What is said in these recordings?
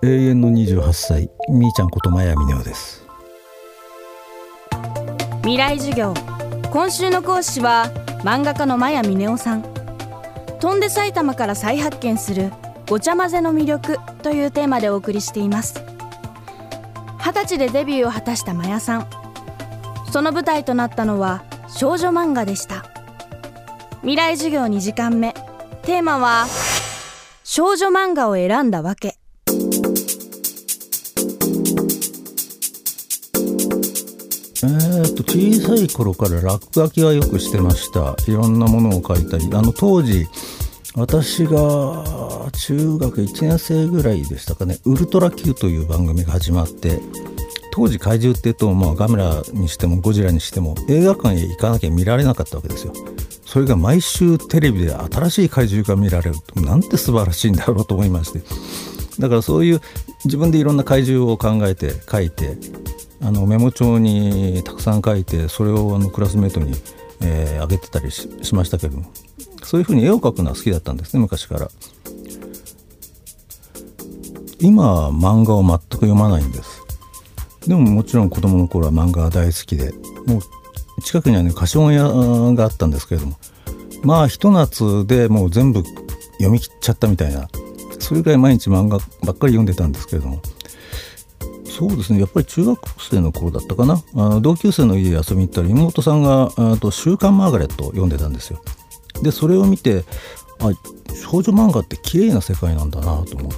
永遠の28歳みーちゃんことまやみねおです。未来授業。今週の講師は漫画家のマヤミネオさん。飛んで埼玉から再発見するごちゃ混ぜの魅力というテーマでお送りしています。二十歳でデビューを果たしたマヤさん。その舞台となったのは少女漫画でした。未来授業2時間目。テーマは少女漫画を選んだわけ。小さい頃から落書きはよくしてました。いろんなものを描いたり。あの当時私が中学1年生ぐらいでしたかね「ウルトラ Q」という番組が始まって当時怪獣っていうと、まあ、ガメラにしてもゴジラにしても映画館へ行かなきゃ見られなかったわけですよ。それが毎週テレビで新しい怪獣が見られるなんて素晴らしいんだろうと思いまして。だからそういう自分でいろんな怪獣を考えて書いてあのメモ帳にたくさん書いてそれをあのクラスメートに、えー、あげてたりしましたけどもそういうふうに絵を描くのは好きだったんですね昔から。今漫画を全く読まないんです。でももちろん子供の頃は漫画が大好きでもう近くにはね貸本屋があったんですけれどもまあひと夏でもう全部読み切っちゃったみたいなそれぐらい毎日漫画ばっかり読んでたんですけれどもそうですね。やっぱり中学生の頃だったかな。あの同級生の家に遊びに行ったら妹さんが「と週刊マーガレット」を読んでたんですよ。でそれを見てあ少女漫画って綺麗な世界なんだなと思って。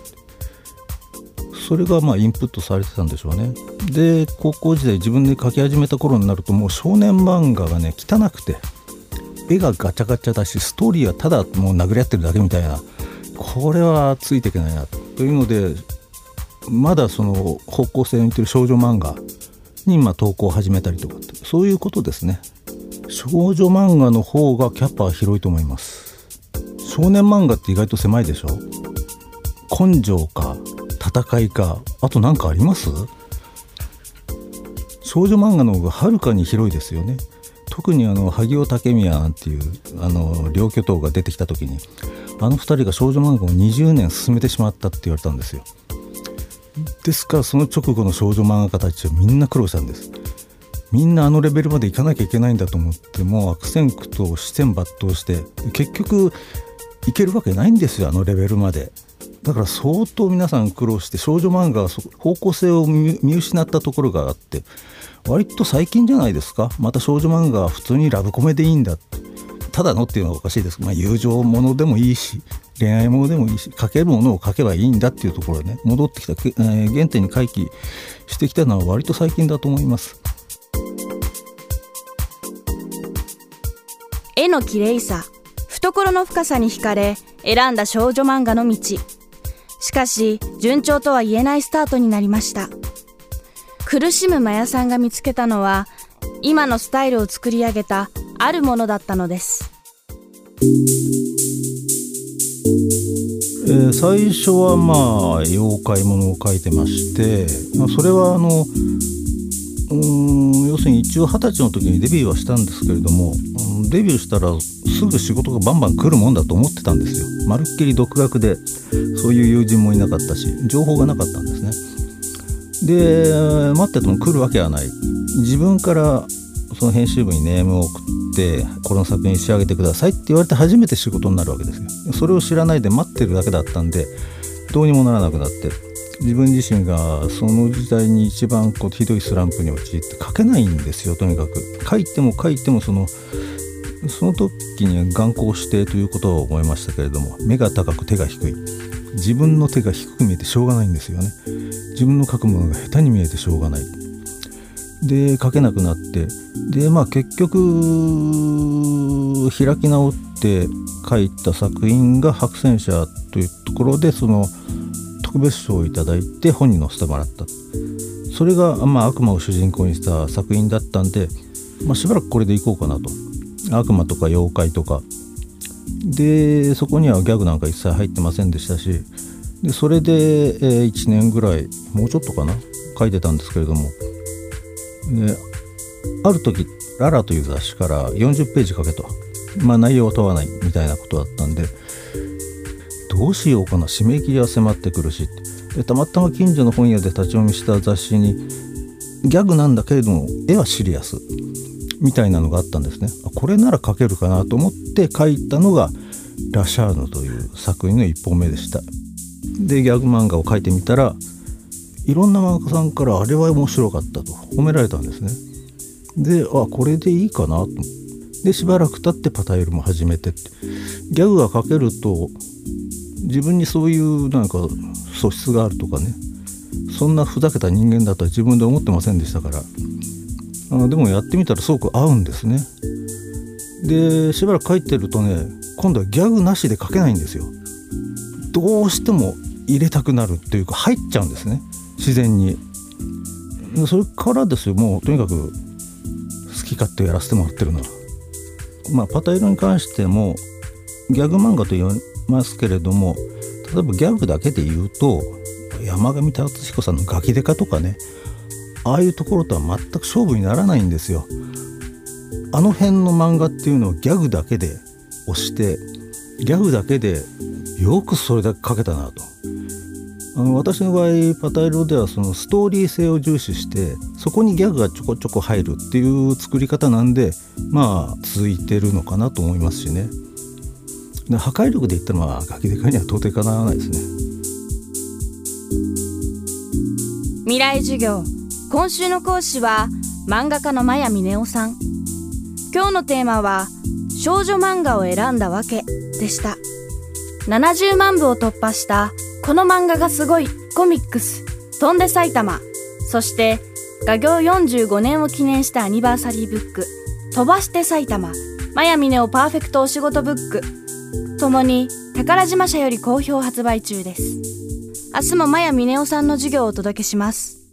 それがまあインプットされてたんでしょうね。で高校時代自分で描き始めた頃になるともう少年漫画がね汚くて絵がガチャガチャだしストーリーはただもう殴り合ってるだけみたいな。これはついていけないな。というのでまだその方向性を似てる少女漫画に今投稿を始めたりとかそういうことですね。少女漫画の方がキャパは広いと思います。少年漫画って意外と狭いでしょ？根性か戦いかあと何かあります？少女漫画の方がはるかに広いですよね。特にあの萩尾武宮なんていうあの両巨頭が出てきた時にあの2人が少女漫画を20年進めてしまったって言われたんですよ。ですか？らその直後の少女漫画家たちはみんな苦労したんです。みんなあのレベルまでいかなきゃいけないんだと思っても悪戦苦闘視線抜刀して結局いけるわけないんですよあのレベルまで。だから相当皆さん苦労して少女漫画は方向性を見失ったところがあって割と最近じゃないですか？また少女漫画は普通にラブコメでいいんだ。ただのっていうのはおかしいです、まあ、友情ものでもいいし恋愛ものでもいいし書けるものを書けばいいんだっていうところね戻ってきた、えー、原点に回帰してきたのは割と最近だと思います。絵の綺麗さ懐の深さに惹かれ選んだ少女漫画の道。しかし順調とは言えないスタートになりました。苦しむマヤさんが見つけたのは今のスタイルを作り上げたあるものだったのです。えー、最初はまあ妖怪ものを描いてまして、まあ、それはあのうん要するに一応二十歳の時にデビューはしたんですけれどもデビューしたらすぐ仕事がバンバン来るもんだと思ってたんですよ。まるっきり独学でそういう友人もいなかったし情報がなかったんですね。で待ってても来るわけはない。自分からその編集部にネームを送ってこの作品仕上げてくださいって言われて初めて仕事になるわけですよ。それを知らないで待ってるだけだったんでどうにもならなくなって自分自身がその時代に一番こうひどいスランプに陥って書けないんですよとにかく。書いても書いてもそのその時には眼光してということを思いましたけれども目が高く手が低い。自分の手が低く見えてしょうがないんですよね。自分の書くものが下手に見えてしょうがない。で書けなくなって。でまあ結局開き直って書いた作品が「白戦車」というところでその特別賞をいただいて本に載せてもらった。それが、まあ、悪魔を主人公にした作品だったんで、まあ、しばらくこれでいこうかなと。悪魔とか妖怪とか。でそこにはギャグなんか一切入ってませんでしたしでそれで、えー、1年ぐらいもうちょっとかな書いてたんですけれども。である時「ララ」という雑誌から40ページ書けと、まあ、内容は問わないみたいなことだったんでどうしようかな締め切りは迫ってくるし。でたまたま近所の本屋で立ち読みした雑誌にギャグなんだけれども絵はシリアス。みたいなのがあったんですね。これなら描けるかなと思って描いたのが「ラシャーヌ」という作品の1本目でした。でギャグ漫画を描いてみたらいろんな漫画家さんからあれは面白かったと褒められたんですね。であこれでいいかなと。でしばらく経ってパタイルも始めてって。ギャグが描けると自分にそういうなんか素質があるとかね。そんなふざけた人間だとは自分で思ってませんでしたから。あのでもやってみたらすごく合うんですね。でしばらく書いてるとね今度はギャグなしで書けないんですよ。どうしても入れたくなるっていうか入っちゃうんですね。自然にそれからですよもうとにかく好き勝手やらせてもらってるのはまあパタイロに関してもギャグ漫画と言いますけれども例えばギャグだけで言うと山上達彦さんの「ガキデカ」とかねああいうところとは全く勝負にならないんですよ。あの辺の漫画っていうのをギャグだけで押してギャグだけでよくそれだけ描けたなと。あの私の場合パタイロではそのストーリー性を重視してそこにギャグがちょこちょこ入るっていう作り方なんでまあ続いてるのかなと思いますしね。で破壊力で言ったらまあガキデカには到底かなわないですね。未来授業今週の講師は漫画家の真谷峰夫さん今日のテーマは少女漫画を選んだわけでした70万部を突破したこの漫画がすごいコミックス。飛んで埼玉。そして画業45年を記念したアニバーサリーブック。飛ばして埼玉。マヤミネオパーフェクトお仕事ブック。ともに宝島社より好評発売中です。明日もマヤミネオさんの授業をお届けします。